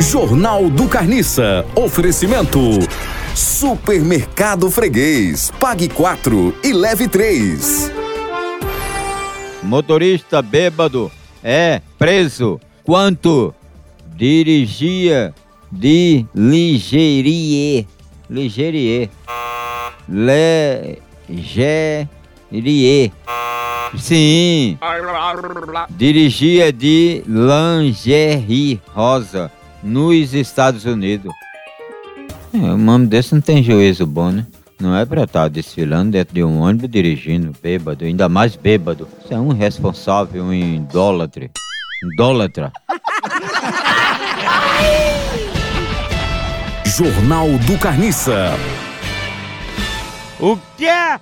Jornal do Carniça. Oferecimento. Supermercado Freguês. Pague 4 e leve 3. Motorista bêbado é preso. Quanto? Dirigia de Ligerier. Ligerier. Ligerier. Sim. Dirigia de lingerie rosa nos Estados Unidos. É, um nome desse não tem juízo bom, né? Não é pra estar desfilando dentro de um ônibus dirigindo, bêbado, ainda mais bêbado. Você é um responsável, um idólatre. Idólatra. Jornal do Carniça. O quê?